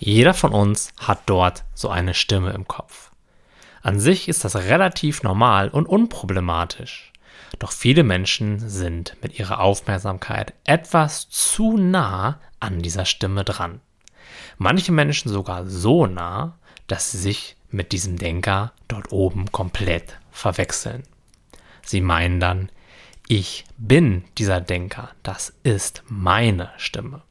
Jeder von uns hat dort so eine Stimme im Kopf. An sich ist das relativ normal und unproblematisch. Doch viele Menschen sind mit ihrer Aufmerksamkeit etwas zu nah an dieser Stimme dran. Manche Menschen sogar so nah, dass sie sich mit diesem Denker dort oben komplett verwechseln. Sie meinen dann, ich bin dieser Denker, das ist meine Stimme.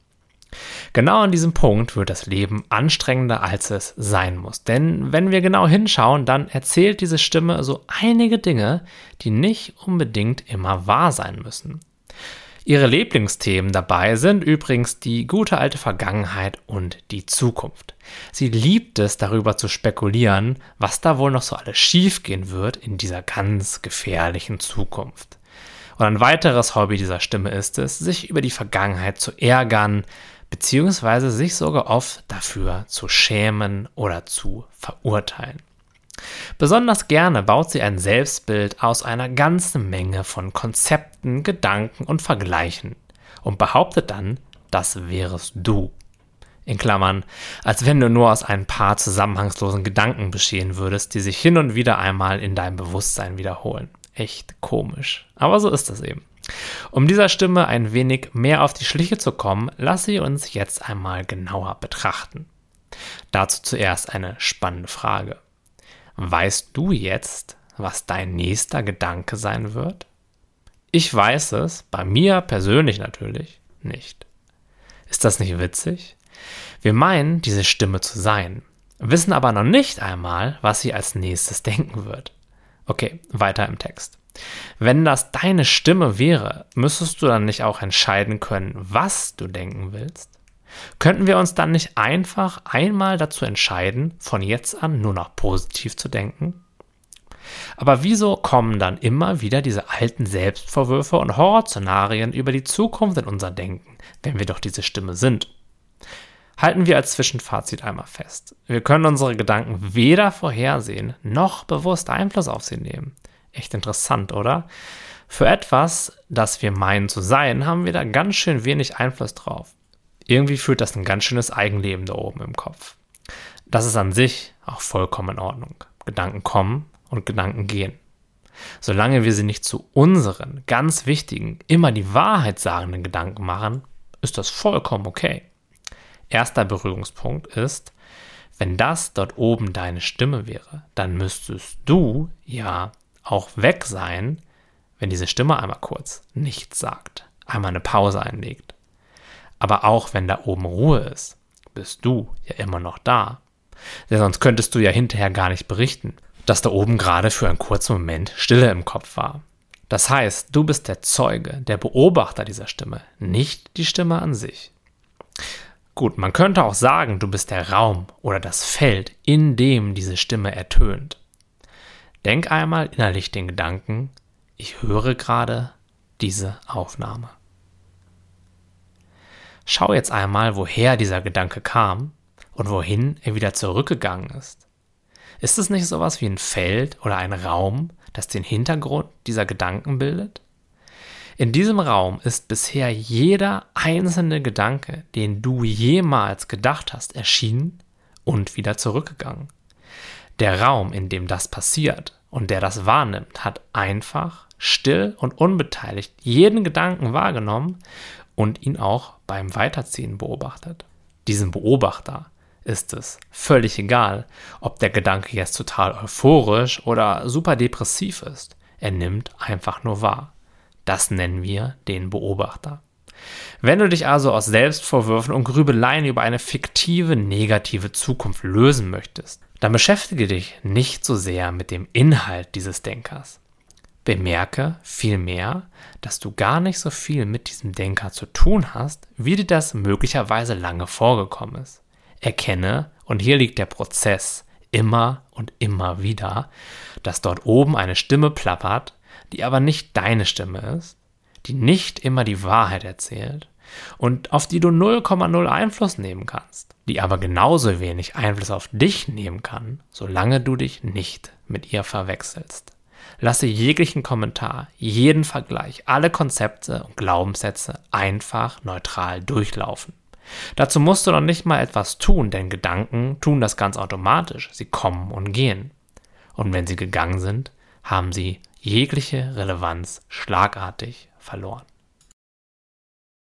Genau an diesem Punkt wird das Leben anstrengender, als es sein muss. Denn wenn wir genau hinschauen, dann erzählt diese Stimme so einige Dinge, die nicht unbedingt immer wahr sein müssen. Ihre Lieblingsthemen dabei sind übrigens die gute alte Vergangenheit und die Zukunft. Sie liebt es, darüber zu spekulieren, was da wohl noch so alles schiefgehen wird in dieser ganz gefährlichen Zukunft. Und ein weiteres Hobby dieser Stimme ist es, sich über die Vergangenheit zu ärgern, beziehungsweise sich sogar oft dafür zu schämen oder zu verurteilen. Besonders gerne baut sie ein Selbstbild aus einer ganzen Menge von Konzepten, Gedanken und Vergleichen und behauptet dann, das wärest du. In Klammern, als wenn du nur aus ein paar zusammenhangslosen Gedanken bestehen würdest, die sich hin und wieder einmal in deinem Bewusstsein wiederholen. Echt komisch. Aber so ist es eben. Um dieser Stimme ein wenig mehr auf die Schliche zu kommen, lass sie uns jetzt einmal genauer betrachten. Dazu zuerst eine spannende Frage. Weißt du jetzt, was dein nächster Gedanke sein wird? Ich weiß es, bei mir persönlich natürlich nicht. Ist das nicht witzig? Wir meinen, diese Stimme zu sein, wissen aber noch nicht einmal, was sie als nächstes denken wird. Okay, weiter im Text. Wenn das deine Stimme wäre, müsstest du dann nicht auch entscheiden können, was du denken willst? Könnten wir uns dann nicht einfach einmal dazu entscheiden, von jetzt an nur noch positiv zu denken? Aber wieso kommen dann immer wieder diese alten Selbstvorwürfe und Horrorszenarien über die Zukunft in unser Denken, wenn wir doch diese Stimme sind? Halten wir als Zwischenfazit einmal fest. Wir können unsere Gedanken weder vorhersehen noch bewusst Einfluss auf sie nehmen. Echt interessant, oder? Für etwas, das wir meinen zu sein, haben wir da ganz schön wenig Einfluss drauf. Irgendwie führt das ein ganz schönes Eigenleben da oben im Kopf. Das ist an sich auch vollkommen in Ordnung. Gedanken kommen und Gedanken gehen. Solange wir sie nicht zu unseren ganz wichtigen, immer die Wahrheit sagenden Gedanken machen, ist das vollkommen okay. Erster Berührungspunkt ist, wenn das dort oben deine Stimme wäre, dann müsstest du ja auch weg sein, wenn diese Stimme einmal kurz nichts sagt, einmal eine Pause einlegt. Aber auch wenn da oben Ruhe ist, bist du ja immer noch da. Denn sonst könntest du ja hinterher gar nicht berichten, dass da oben gerade für einen kurzen Moment Stille im Kopf war. Das heißt, du bist der Zeuge, der Beobachter dieser Stimme, nicht die Stimme an sich. Gut, man könnte auch sagen, du bist der Raum oder das Feld, in dem diese Stimme ertönt. Denk einmal innerlich den Gedanken, ich höre gerade diese Aufnahme. Schau jetzt einmal, woher dieser Gedanke kam und wohin er wieder zurückgegangen ist. Ist es nicht sowas wie ein Feld oder ein Raum, das den Hintergrund dieser Gedanken bildet? In diesem Raum ist bisher jeder einzelne Gedanke, den du jemals gedacht hast, erschienen und wieder zurückgegangen. Der Raum, in dem das passiert und der das wahrnimmt, hat einfach, still und unbeteiligt jeden Gedanken wahrgenommen und ihn auch beim Weiterziehen beobachtet. Diesem Beobachter ist es völlig egal, ob der Gedanke jetzt total euphorisch oder super depressiv ist. Er nimmt einfach nur wahr. Das nennen wir den Beobachter. Wenn du dich also aus Selbstvorwürfen und Grübeleien über eine fiktive negative Zukunft lösen möchtest, dann beschäftige dich nicht so sehr mit dem Inhalt dieses Denkers. Bemerke vielmehr, dass du gar nicht so viel mit diesem Denker zu tun hast, wie dir das möglicherweise lange vorgekommen ist. Erkenne, und hier liegt der Prozess, immer und immer wieder, dass dort oben eine Stimme plappert, die aber nicht deine Stimme ist, die nicht immer die Wahrheit erzählt und auf die du 0,0 Einfluss nehmen kannst, die aber genauso wenig Einfluss auf dich nehmen kann, solange du dich nicht mit ihr verwechselst. Lasse jeglichen Kommentar, jeden Vergleich, alle Konzepte und Glaubenssätze einfach neutral durchlaufen. Dazu musst du noch nicht mal etwas tun, denn Gedanken tun das ganz automatisch. Sie kommen und gehen. Und wenn sie gegangen sind, haben sie jegliche Relevanz schlagartig verloren.